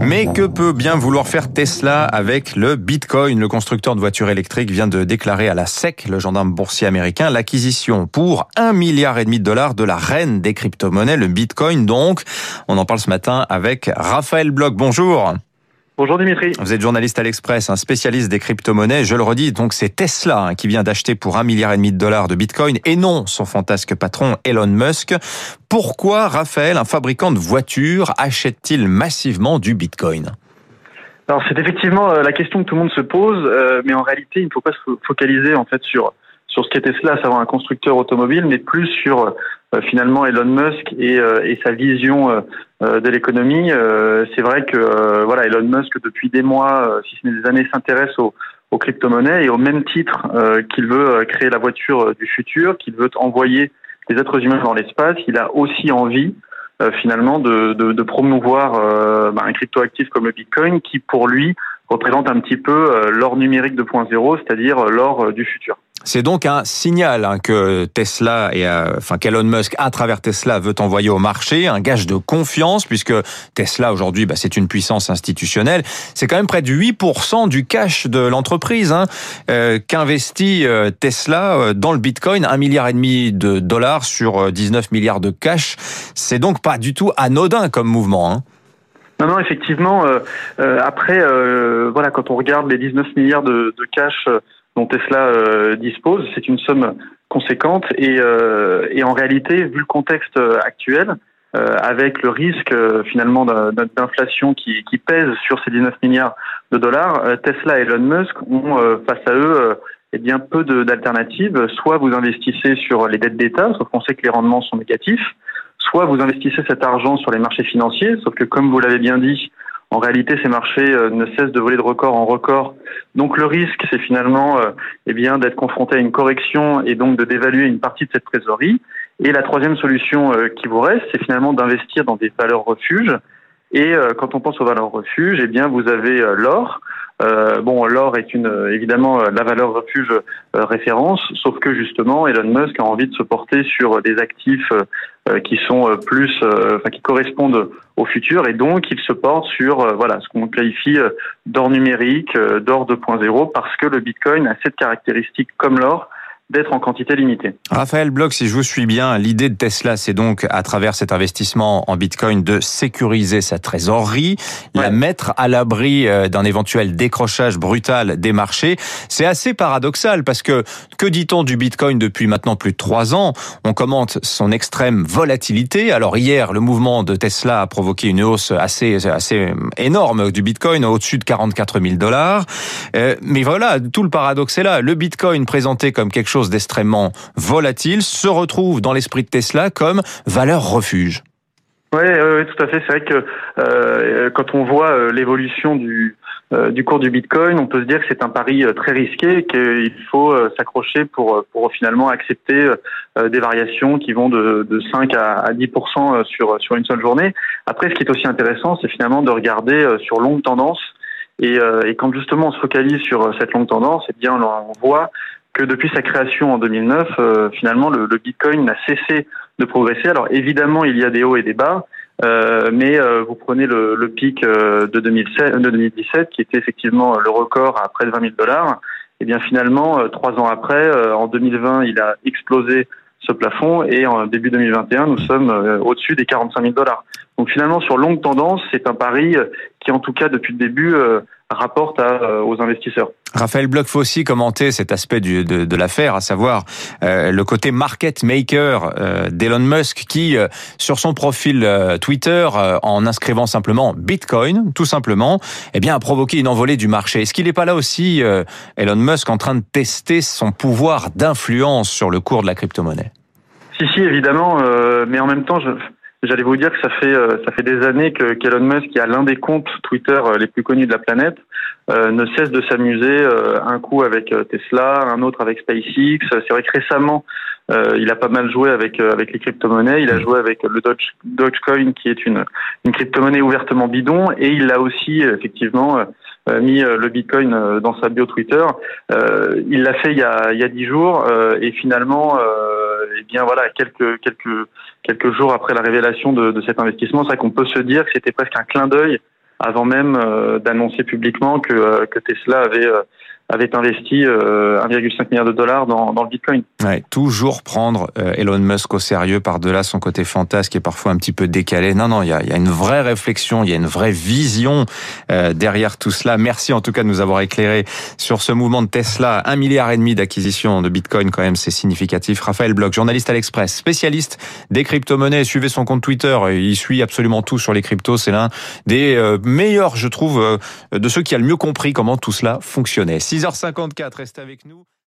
Mais que peut bien vouloir faire Tesla avec le Bitcoin? Le constructeur de voitures électriques vient de déclarer à la SEC, le gendarme boursier américain, l'acquisition pour un milliard et demi de dollars de la reine des crypto-monnaies, le Bitcoin donc. On en parle ce matin avec Raphaël Bloch. Bonjour. Bonjour Dimitri. Vous êtes journaliste à l'Express, un spécialiste des crypto-monnaies. Je le redis, donc c'est Tesla hein, qui vient d'acheter pour un milliard et demi de dollars de Bitcoin et non son fantasque patron Elon Musk. Pourquoi Raphaël, un fabricant de voitures, achète-t-il massivement du Bitcoin? Alors c'est effectivement euh, la question que tout le monde se pose, euh, mais en réalité il ne faut pas se focaliser en fait sur sur ce qu'est Tesla, à savoir un constructeur automobile, mais plus sur euh, finalement Elon Musk et, euh, et sa vision euh, de l'économie. c'est vrai que voilà, Elon Musk depuis des mois, si ce n'est des années, s'intéresse aux, aux crypto-monnaies et au même titre qu'il veut créer la voiture du futur, qu'il veut envoyer des êtres humains dans l'espace, il a aussi envie finalement de, de, de promouvoir bah, un crypto-actif comme le Bitcoin qui pour lui représente un petit peu l'or numérique 2.0, c'est-à-dire l'or du futur. C'est donc un signal hein, que Tesla et euh, enfin qu'Elon Musk à travers Tesla veut envoyer au marché, un gage de confiance puisque Tesla aujourd'hui bah, c'est une puissance institutionnelle. C'est quand même près de 8% du cash de l'entreprise hein, euh, qu'investit euh, Tesla dans le Bitcoin, un milliard et demi de dollars sur 19 milliards de cash. C'est donc pas du tout anodin comme mouvement. Hein. Non, non, effectivement. après, voilà, quand on regarde les 19 milliards de, de cash dont Tesla euh, dispose. C'est une somme conséquente et, euh, en réalité, vu le contexte actuel, euh, avec le risque finalement d'inflation qui, qui, pèse sur ces 19 milliards de dollars, Tesla et Elon Musk ont face à eux eh bien peu d'alternatives. Soit vous investissez sur les dettes d'État, sauf qu'on sait que les rendements sont négatifs, soit vous investissez cet argent sur les marchés financiers, sauf que comme vous l'avez bien dit, en réalité, ces marchés euh, ne cessent de voler de record en record. Donc le risque, c'est finalement euh, eh bien d'être confronté à une correction et donc de dévaluer une partie de cette trésorerie. Et la troisième solution euh, qui vous reste, c'est finalement d'investir dans des valeurs refuges. Et quand on pense aux valeurs refuges, eh bien vous avez l'or. Euh, bon, l'or est une évidemment la valeur refuge référence, sauf que justement Elon Musk a envie de se porter sur des actifs euh, qui sont euh, plus, euh, enfin qui correspondent au futur, et donc il se porte sur voilà ce qu'on qualifie d'or numérique, d'or 2.0, parce que le Bitcoin a cette caractéristique comme l'or d'être en quantité limitée. Raphaël Bloch, si je vous suis bien, l'idée de Tesla, c'est donc, à travers cet investissement en Bitcoin, de sécuriser sa trésorerie, la mettre à l'abri euh, d'un éventuel décrochage brutal des marchés. C'est assez paradoxal parce que, que dit-on du Bitcoin depuis maintenant plus de trois ans? On commente son extrême volatilité. Alors hier, le mouvement de Tesla a provoqué une hausse assez, assez énorme du Bitcoin, au-dessus de 44 000 dollars. Euh, mais voilà, tout le paradoxe est là. Le Bitcoin présenté comme quelque chose d'extrêmement volatile se retrouve dans l'esprit de Tesla comme valeur refuge. Oui, tout à fait. C'est vrai que euh, quand on voit euh, l'évolution du, euh, du cours du Bitcoin, on peut se dire que c'est un pari très risqué, qu'il faut s'accrocher pour, finalement accepter des variations qui vont de, de 5 à, à 10 sur, sur une seule journée. Après, ce qui est aussi intéressant, c'est finalement de regarder sur longue tendance. Et, et, quand justement on se focalise sur cette longue tendance, eh bien on voit que depuis sa création en 2009, euh, finalement, le, Bitcoin n'a cessé de progresser. Alors évidemment, il y a des hauts et des bas, euh, mais euh, vous prenez le, le pic de, 2007, de 2017, qui était effectivement le record à près de 20 000 dollars. Et bien finalement, trois ans après, en 2020, il a explosé ce plafond et en début 2021, nous sommes au-dessus des 45 000 dollars. Donc finalement, sur longue tendance, c'est un pari qui, en tout cas depuis le début, rapporte à, aux investisseurs. Raphaël Bloch faut aussi commenter cet aspect du, de, de l'affaire, à savoir euh, le côté market maker euh, d'Elon Musk qui, euh, sur son profil euh, Twitter, en inscrivant simplement Bitcoin, tout simplement, eh bien, a provoqué une envolée du marché. Est-ce qu'il n'est pas là aussi, Elon Musk, en train de tester son pouvoir d'influence sur le cours de la crypto-monnaie? Si, si, évidemment, mais en même temps, je, J'allais vous dire que ça fait euh, ça fait des années que qu'Elon Musk, qui a l'un des comptes Twitter euh, les plus connus de la planète, euh, ne cesse de s'amuser. un coup avec Tesla, un autre avec SpaceX. C'est vrai que récemment, il a pas mal joué avec avec les crypto-monnaies. Il a joué avec le Doge, Dogecoin, qui est une une crypto-monnaie ouvertement bidon, et il a aussi effectivement mis le Bitcoin dans sa bio Twitter. il l'a fait il y a il y a dix jours, et finalement et bien voilà, quelques quelques quelques jours après la révélation de, cet investissement, c'est vrai qu'on peut se dire que c'était presque un clin d'œil avant même d'annoncer publiquement que, que Tesla avait avait investi 1,5 euh, milliard de dollars dans, le Bitcoin. Ouais, toujours prendre euh, Elon Musk au sérieux par-delà son côté fantasque et parfois un petit peu décalé. Non, non, il y a, y a, une vraie réflexion, il y a une vraie vision euh, derrière tout cela. Merci en tout cas de nous avoir éclairé sur ce mouvement de Tesla. Un milliard et demi d'acquisition de Bitcoin, quand même, c'est significatif. Raphaël Bloch, journaliste à l'Express, spécialiste des crypto-monnaies. Suivez son compte Twitter, il suit absolument tout sur les cryptos. C'est l'un des meilleurs, je trouve, de ceux qui a le mieux compris comment tout cela fonctionnait. 6h54, restez avec nous.